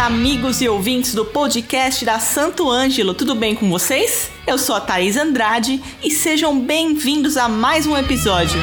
amigos e ouvintes do podcast da Santo Ângelo, tudo bem com vocês? Eu sou a Thaís Andrade e sejam bem-vindos a mais um episódio.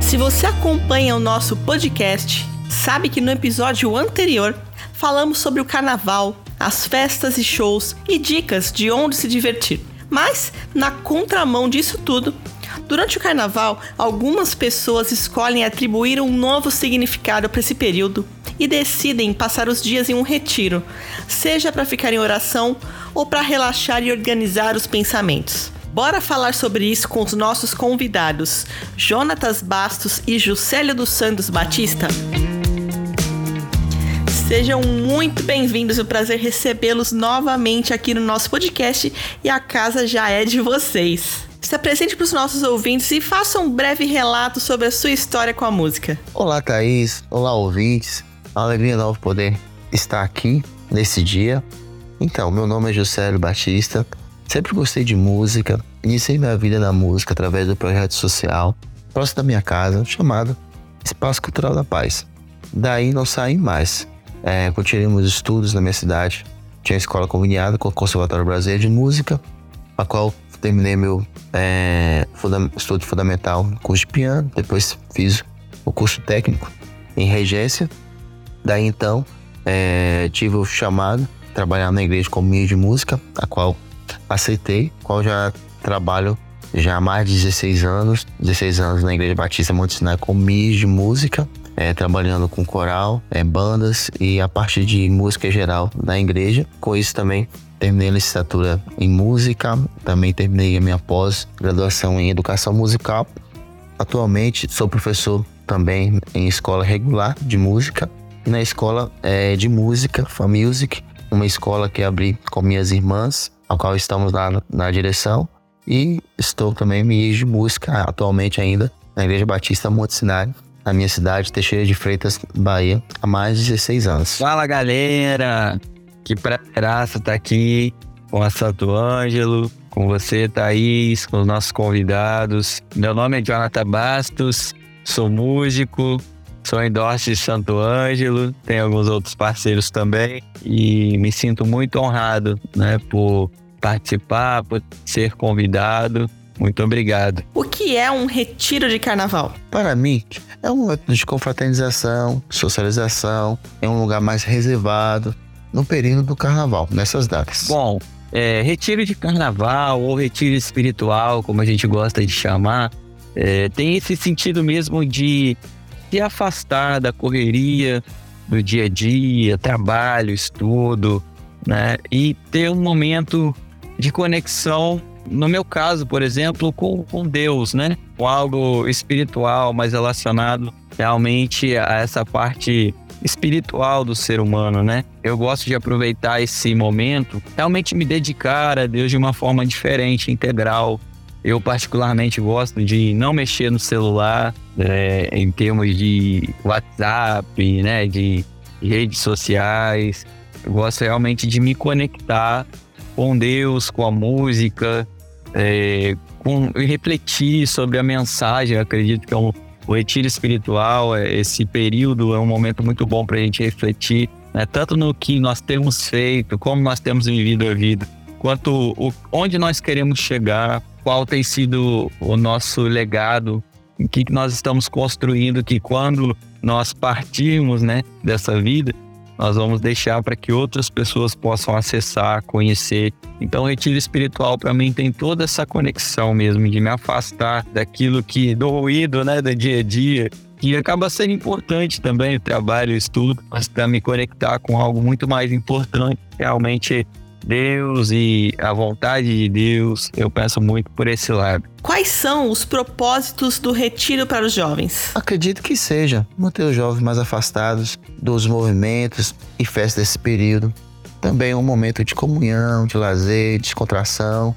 Se você acompanha o nosso podcast, sabe que no episódio anterior falamos sobre o carnaval, as festas e shows e dicas de onde se divertir. Mas, na contramão disso tudo, durante o carnaval, algumas pessoas escolhem atribuir um novo significado para esse período e decidem passar os dias em um retiro, seja para ficar em oração ou para relaxar e organizar os pensamentos. Bora falar sobre isso com os nossos convidados, Jonatas Bastos e Juscelio dos Santos Batista? Sejam muito bem-vindos, é um prazer recebê-los novamente aqui no nosso podcast e a casa já é de vocês. Se apresente para os nossos ouvintes e faça um breve relato sobre a sua história com a música. Olá, Thaís. Olá, ouvintes. Uma alegria nova poder estar aqui nesse dia. Então, meu nome é Juscelio Batista. Sempre gostei de música. Iniciei minha vida na música através do projeto social próximo da minha casa, chamado Espaço Cultural da Paz. Daí não saí mais. É, continuei meus estudos na minha cidade. Tinha escola conveniada com o Conservatório Brasileiro de Música, a qual terminei meu é, estudo fundamental, curso de piano. Depois fiz o curso técnico em regência. Daí então é, tive o chamado trabalhar na igreja como mídia de música, a qual aceitei, qual já trabalho já há mais de 16 anos, 16 anos na Igreja Batista Monte Sinai como mídia de música é, trabalhando com coral, é, bandas e a parte de música geral na igreja. Com isso também terminei a licenciatura em música, também terminei a minha pós-graduação em educação musical. Atualmente sou professor também em escola regular de música e na escola é, de música, FAMusic, uma escola que abri com minhas irmãs, a qual estamos lá na, na direção. E estou também em de música atualmente ainda na Igreja Batista Monte Sinai, na minha cidade, Teixeira de Freitas, Bahia, há mais de 16 anos. Fala galera! Que prazer estar aqui com a Santo Ângelo, com você, Thaís, com os nossos convidados. Meu nome é Jonathan Bastos, sou músico, sou endorse de Santo Ângelo, tenho alguns outros parceiros também e me sinto muito honrado né, por participar, por ser convidado muito obrigado. O que é um retiro de carnaval? Para mim, é um momento de confraternização, socialização, é um lugar mais reservado no período do carnaval, nessas datas. Bom, é, retiro de carnaval ou retiro espiritual, como a gente gosta de chamar, é, tem esse sentido mesmo de se afastar da correria do dia a dia, trabalho, estudo, né? E ter um momento de conexão no meu caso, por exemplo, com, com Deus, né? Com algo espiritual mais relacionado realmente a essa parte espiritual do ser humano, né? Eu gosto de aproveitar esse momento, realmente me dedicar a Deus de uma forma diferente, integral. Eu particularmente gosto de não mexer no celular, é, em termos de WhatsApp, né? De redes sociais. Eu gosto realmente de me conectar com Deus, com a música, é, com, refletir sobre a mensagem. Eu acredito que é um, o retiro espiritual, é, esse período é um momento muito bom para a gente refletir, né? tanto no que nós temos feito, como nós temos vivido a vida, quanto o, onde nós queremos chegar, qual tem sido o nosso legado, o que nós estamos construindo, que quando nós partirmos né, dessa vida, nós vamos deixar para que outras pessoas possam acessar, conhecer. Então, o retiro espiritual para mim tem toda essa conexão mesmo de me afastar daquilo que do ruído, né, do dia a dia, que acaba sendo importante também o trabalho, o estudo, mas para me conectar com algo muito mais importante, realmente Deus e a vontade de Deus, eu penso muito por esse lado. Quais são os propósitos do retiro para os jovens? Acredito que seja manter os jovens mais afastados dos movimentos e festas desse período. Também um momento de comunhão, de lazer, de descontração.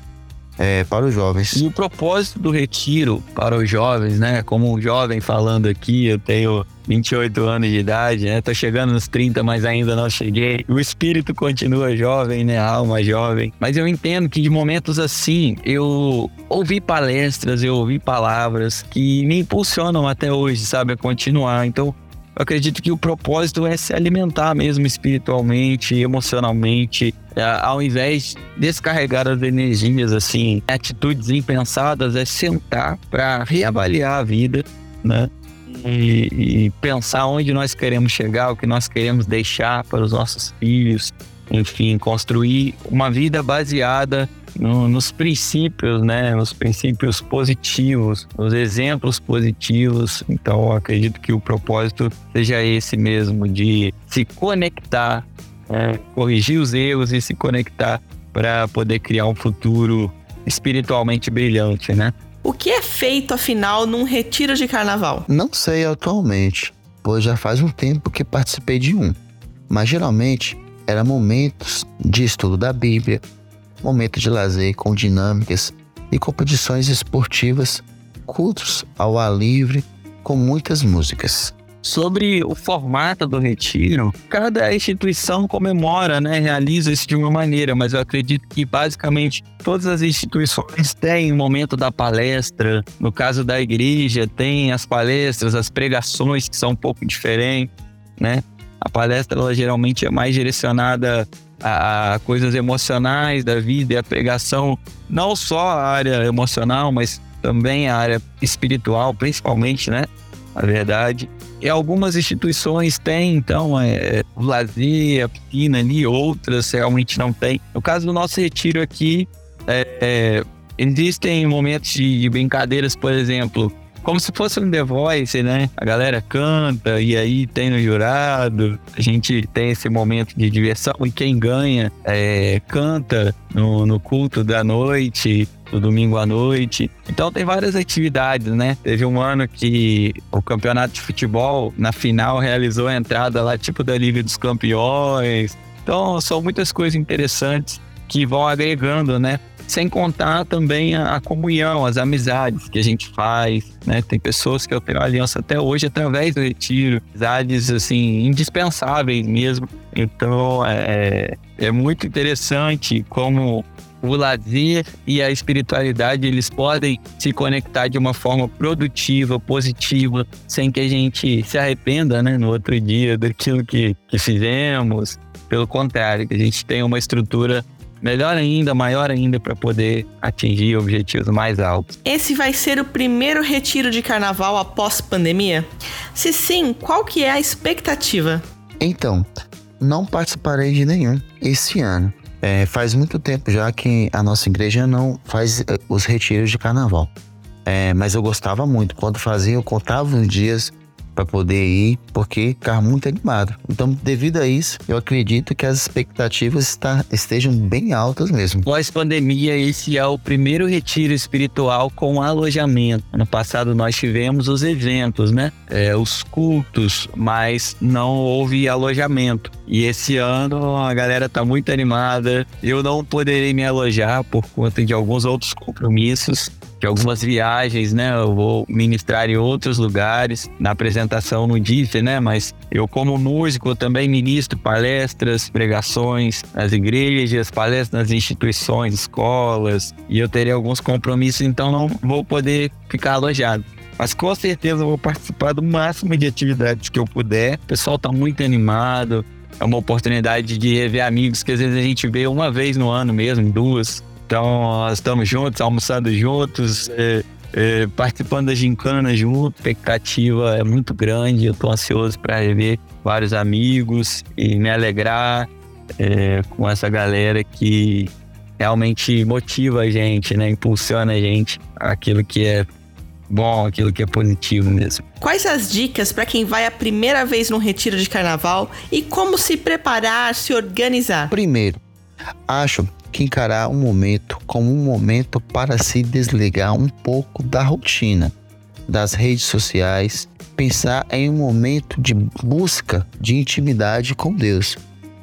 É, para os jovens. E o propósito do retiro para os jovens, né? Como um jovem falando aqui, eu tenho 28 anos de idade, né? Tô chegando nos 30, mas ainda não cheguei. O espírito continua jovem, né? A alma jovem. Mas eu entendo que de momentos assim, eu ouvi palestras, eu ouvi palavras que me impulsionam até hoje, sabe? A continuar. Então, eu acredito que o propósito é se alimentar mesmo espiritualmente, emocionalmente, é, ao invés de descarregar as energias assim, atitudes impensadas, é sentar para reavaliar a vida, né? E, e, pensar onde nós queremos chegar, o que nós queremos deixar para os nossos filhos, enfim, construir uma vida baseada no, nos princípios, né? Nos princípios positivos, nos exemplos positivos. Então, acredito que o propósito seja esse mesmo, de se conectar, né? corrigir os erros e se conectar para poder criar um futuro espiritualmente brilhante, né? O que é feito, afinal, num retiro de carnaval? Não sei atualmente, pois já faz um tempo que participei de um. Mas geralmente eram momentos de estudo da Bíblia, momento de lazer com dinâmicas e competições esportivas, cultos ao ar livre com muitas músicas. Sobre o formato do retiro, cada instituição comemora, né, realiza isso de uma maneira, mas eu acredito que basicamente todas as instituições têm o momento da palestra. No caso da igreja, tem as palestras, as pregações que são um pouco diferentes, né? A palestra ela geralmente é mais direcionada a, a, coisas emocionais da vida e a pregação, não só a área emocional, mas também a área espiritual, principalmente, né? A verdade. E algumas instituições têm, então, é, o lazer, a piscina ali, outras realmente não tem. No caso do nosso retiro aqui, é, é, existem momentos de brincadeiras, por exemplo, como se fosse um The Voice, né? A galera canta e aí tem no jurado, a gente tem esse momento de diversão e quem ganha é, canta no, no culto da noite, do domingo à noite. Então tem várias atividades, né? Teve um ano que o campeonato de futebol, na final, realizou a entrada lá, tipo da Liga dos Campeões. Então são muitas coisas interessantes que vão agregando, né? Sem contar também a, a, comunhão, as amizades que a gente faz, né? Tem pessoas que eu tenho aliança até hoje através do retiro, amizades assim indispensáveis mesmo. Então é, é, é muito interessante como o lazer e a espiritualidade eles podem se conectar de uma forma produtiva, positiva, sem que a gente se arrependa, né, no outro dia daquilo que, que fizemos. Pelo contrário, que a gente tenha uma estrutura melhor ainda, maior ainda para poder atingir objetivos mais altos. Esse vai ser o primeiro retiro de carnaval após pandemia? Se sim, qual que é a expectativa? Então, não participarei de nenhum esse ano. É, faz muito tempo já que a nossa igreja não faz eh, os retiros de carnaval. É, mas eu gostava muito. Quando fazia, eu contava os dias para poder ir, porque ficava muito animado. Então, devido a isso, eu acredito que as expectativas está, estejam bem altas mesmo. Pós-pandemia, esse é o primeiro retiro espiritual com alojamento. No passado, nós tivemos os eventos, né? É, os cultos, mas não houve alojamento. E esse ano a galera tá muito animada. Eu não poderei me alojar por conta de alguns outros compromissos de algumas viagens, né? Eu vou ministrar em outros lugares, na apresentação no DIF, né? Mas eu, como músico, também ministro palestras, pregações nas igrejas, palestras nas instituições, escolas, e eu terei alguns compromissos, então não vou poder ficar alojado. Mas com certeza eu vou participar do máximo de atividades que eu puder. O pessoal está muito animado. É uma oportunidade de rever amigos que às vezes a gente vê uma vez no ano mesmo, duas. Então, nós estamos juntos, almoçando juntos, é, é, participando da gincana junto. A expectativa é muito grande. Eu estou ansioso para rever vários amigos e me alegrar é, com essa galera que realmente motiva a gente, né? Impulsiona a gente aquilo que é bom, aquilo que é positivo mesmo. Quais as dicas para quem vai a primeira vez num retiro de carnaval e como se preparar, se organizar? Primeiro, acho que encarar um momento como um momento para se desligar um pouco da rotina, das redes sociais, pensar em um momento de busca de intimidade com Deus,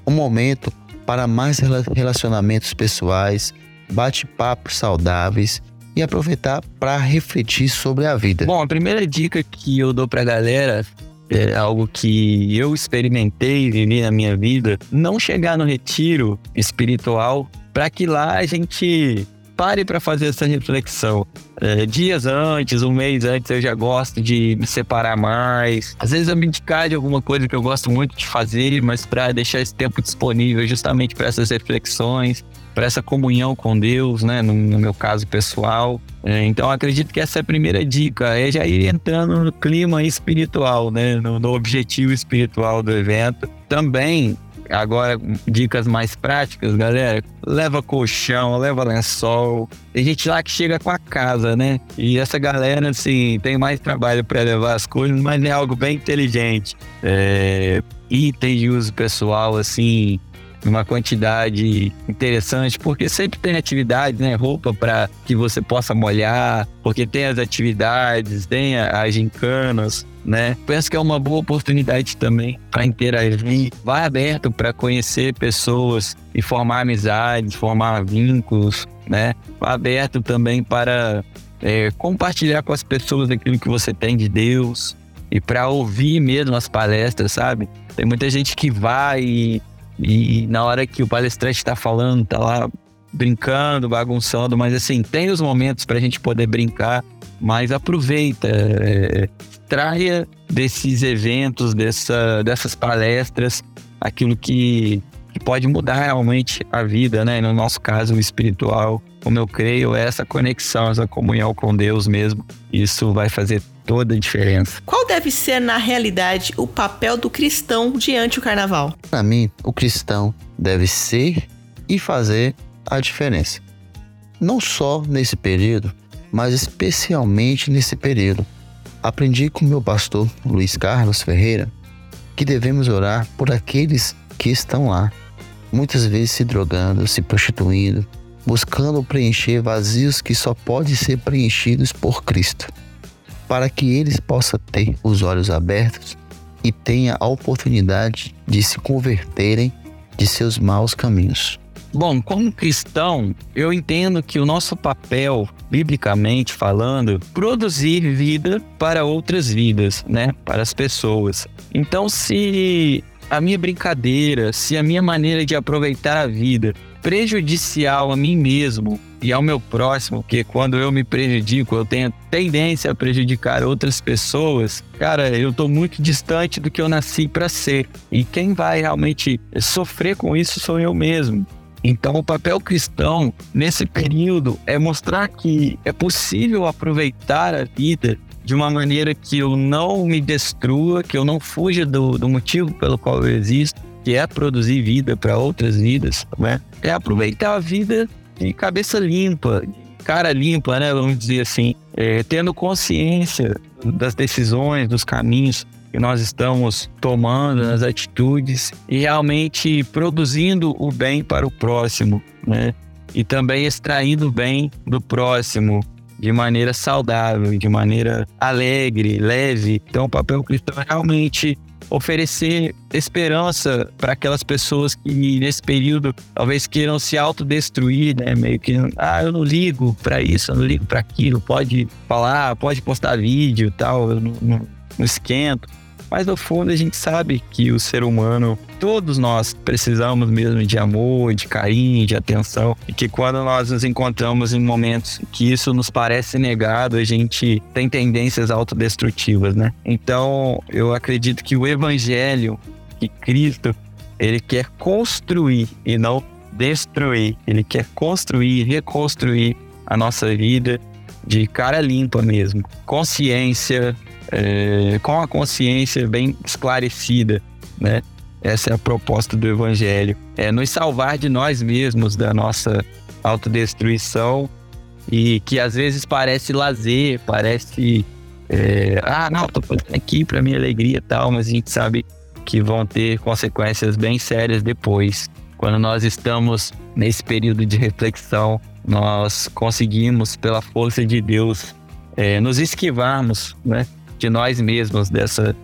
um momento para mais relacionamentos pessoais, bate-papos saudáveis e aproveitar para refletir sobre a vida. Bom, a primeira dica que eu dou para a galera é algo que eu experimentei e vivi na minha vida, não chegar no retiro espiritual para que lá a gente pare para fazer essa reflexão. É, dias antes, um mês antes, eu já gosto de me separar mais. Às vezes eu me indicar de alguma coisa que eu gosto muito de fazer, mas para deixar esse tempo disponível justamente para essas reflexões, para essa comunhão com Deus, né? No, no meu caso pessoal. É, então acredito que essa é a primeira dica, é já ir entrando no clima espiritual, né? No, no objetivo espiritual do evento. Também Agora, dicas mais práticas, galera. Leva colchão, leva lençol. Tem gente lá que chega com a casa, né? E essa galera, assim, tem mais trabalho para levar as coisas, mas é algo bem inteligente. É, itens de uso pessoal, assim, uma quantidade interessante, porque sempre tem atividade, né? Roupa para que você possa molhar, porque tem as atividades, tem as gincanas né? Penso que é uma boa oportunidade também para interagir. Vai aberto para conhecer pessoas e formar amizades, formar vínculos, né? Vai aberto também para é, compartilhar com as pessoas aquilo que você tem de Deus e para ouvir mesmo as palestras, sabe? Tem muita gente que vai e, e na hora que o palestrante está falando, tá lá brincando, bagunçando, mas assim, tem os momentos para a gente poder brincar, mas aproveita, é, extraia desses eventos, dessa, dessas palestras, aquilo que, que pode mudar realmente a vida, né? No nosso caso, o espiritual, como eu creio, é essa conexão, essa comunhão com Deus mesmo. Isso vai fazer toda a diferença. Qual deve ser, na realidade, o papel do cristão diante do carnaval? Para mim, o cristão deve ser e fazer a diferença. Não só nesse período, mas especialmente nesse período Aprendi com meu pastor Luiz Carlos Ferreira que devemos orar por aqueles que estão lá, muitas vezes se drogando, se prostituindo, buscando preencher vazios que só podem ser preenchidos por Cristo, para que eles possam ter os olhos abertos e tenha a oportunidade de se converterem de seus maus caminhos. Bom, como cristão, eu entendo que o nosso papel, biblicamente falando, produzir vida para outras vidas, né? Para as pessoas. Então, se a minha brincadeira, se a minha maneira de aproveitar a vida prejudicial a mim mesmo e ao meu próximo, que quando eu me prejudico, eu tenho tendência a prejudicar outras pessoas, cara, eu tô muito distante do que eu nasci para ser. E quem vai realmente sofrer com isso sou eu mesmo. Então, o papel cristão nesse período é mostrar que é possível aproveitar a vida de uma maneira que eu não me destrua, que eu não fuja do, do motivo pelo qual eu existo, que é produzir vida para outras vidas, né? É aproveitar a vida de cabeça limpa, cara limpa, né? Vamos dizer assim, é, tendo consciência das decisões, dos caminhos que nós estamos tomando, nas atitudes e realmente produzindo o bem para o próximo, né? E também extraindo o bem do próximo de maneira saudável, de maneira alegre, leve. Então, o papel cristão é realmente oferecer esperança para aquelas pessoas que nesse período talvez queiram se autodestruir, né? Meio que, ah, eu não ligo para isso, eu não ligo para aquilo, pode falar, pode postar vídeo, tal, eu não, não, não esquento. Mas no fundo a gente sabe que o ser humano, todos nós precisamos mesmo de amor, de carinho, de atenção. E que quando nós nos encontramos em momentos que isso nos parece negado, a gente tem tendências autodestrutivas, né? Então eu acredito que o evangelho, que Cristo, ele quer construir e não destruir. Ele quer construir, reconstruir a nossa vida de cara limpa mesmo. Consciência, é, com a consciência bem esclarecida, né? Essa é a proposta do Evangelho. É nos salvar de nós mesmos, da nossa autodestruição e que às vezes parece lazer, parece é, ah, não, tô fazendo aqui para minha alegria e tal, mas a gente sabe que vão ter consequências bem sérias depois. Quando nós estamos nesse período de reflexão, nós conseguimos, pela força de Deus, é, nos esquivarmos né, de nós mesmos, dessa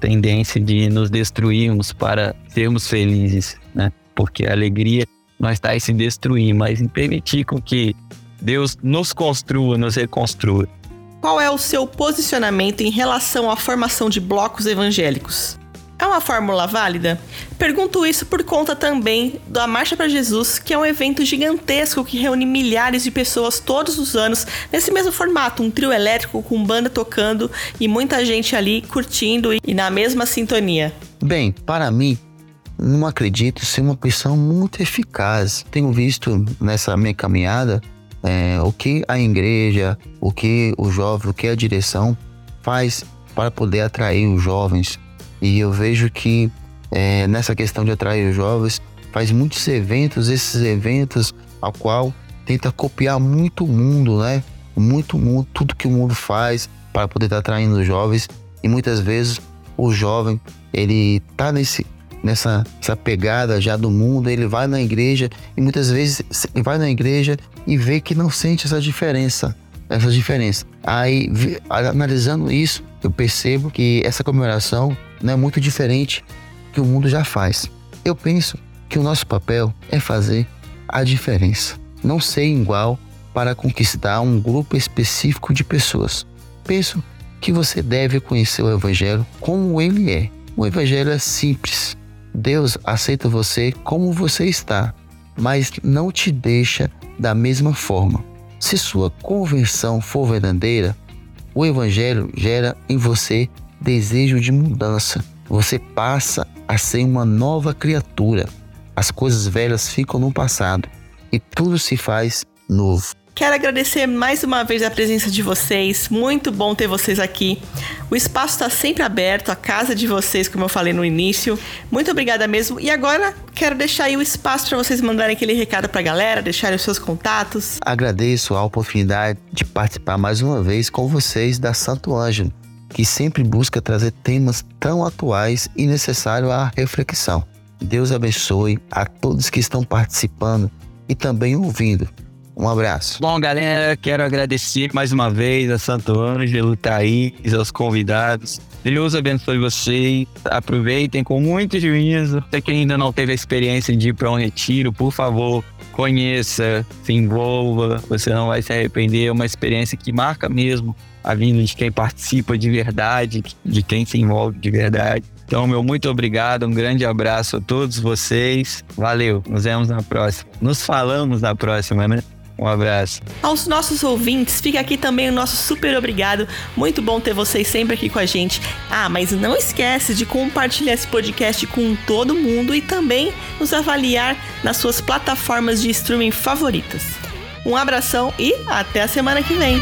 tendência de nos destruirmos para sermos felizes, né? Porque a alegria nós está se destruir, mas em permitir com que Deus nos construa, nos reconstrua. Qual é o seu posicionamento em relação à formação de blocos evangélicos? É uma fórmula válida? Pergunto isso por conta também da Marcha para Jesus, que é um evento gigantesco que reúne milhares de pessoas todos os anos nesse mesmo formato, um trio elétrico com banda tocando e muita gente ali curtindo e na mesma sintonia. Bem, para mim, não acredito ser uma opção muito eficaz. Tenho visto nessa minha caminhada é, o que a igreja, o que o jovem, o que a direção faz para poder atrair os jovens e eu vejo que é, nessa questão de atrair os jovens, faz muitos eventos, esses eventos ao qual tenta copiar muito o mundo, né? Muito mundo, tudo que o mundo faz para poder estar tá atraindo os jovens. E muitas vezes o jovem, ele tá nesse nessa essa pegada já do mundo, ele vai na igreja e muitas vezes vai na igreja e vê que não sente essa diferença, essa diferença. Aí, analisando isso, eu percebo que essa comemoração não é muito diferente que o mundo já faz. Eu penso que o nosso papel é fazer a diferença, não ser igual para conquistar um grupo específico de pessoas. Penso que você deve conhecer o Evangelho como ele é. O Evangelho é simples. Deus aceita você como você está, mas não te deixa da mesma forma. Se sua conversão for verdadeira, o Evangelho gera em você desejo de mudança. Você passa a ser uma nova criatura. As coisas velhas ficam no passado e tudo se faz novo. Quero agradecer mais uma vez a presença de vocês. Muito bom ter vocês aqui. O espaço está sempre aberto, a casa de vocês, como eu falei no início. Muito obrigada mesmo. E agora quero deixar aí o espaço para vocês mandarem aquele recado para a galera, deixarem os seus contatos. Agradeço a oportunidade de participar mais uma vez com vocês da Santo Ângelo que sempre busca trazer temas tão atuais e necessários à reflexão. Deus abençoe a todos que estão participando e também ouvindo. Um abraço. Bom, galera, quero agradecer mais uma vez a Santo Ângelo, Thaís, aos convidados. Deus abençoe vocês. Aproveitem com muito juízo. Você que ainda não teve a experiência de ir para um retiro, por favor, conheça, se envolva. Você não vai se arrepender. É uma experiência que marca mesmo a vinda de quem participa de verdade, de quem se envolve de verdade. Então, meu muito obrigado, um grande abraço a todos vocês. Valeu, nos vemos na próxima. Nos falamos na próxima, né? Um abraço. Aos nossos ouvintes, fica aqui também o nosso super obrigado. Muito bom ter vocês sempre aqui com a gente. Ah, mas não esquece de compartilhar esse podcast com todo mundo e também nos avaliar nas suas plataformas de streaming favoritas. Um abração e até a semana que vem.